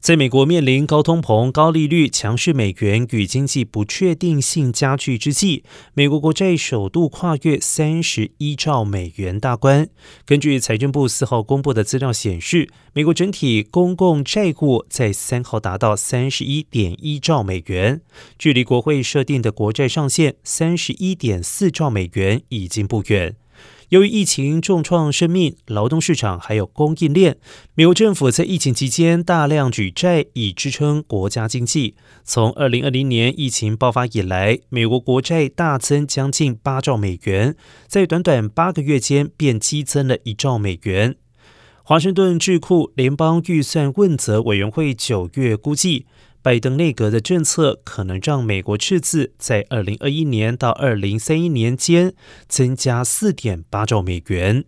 在美国面临高通膨、高利率、强势美元与经济不确定性加剧之际，美国国债首度跨越三十一兆美元大关。根据财政部四号公布的资料显示，美国整体公共债务在三号达到三十一点一兆美元，距离国会设定的国债上限三十一点四兆美元已经不远。由于疫情重创生命、劳动市场还有供应链，美国政府在疫情期间大量举债以支撑国家经济。从二零二零年疫情爆发以来，美国国债大增将近八兆美元，在短短八个月间便激增了一兆美元。华盛顿智库联邦预算问责委员会九月估计。拜登内阁的政策可能让美国赤字在二零二一年到二零三一年间增加四点八兆美元。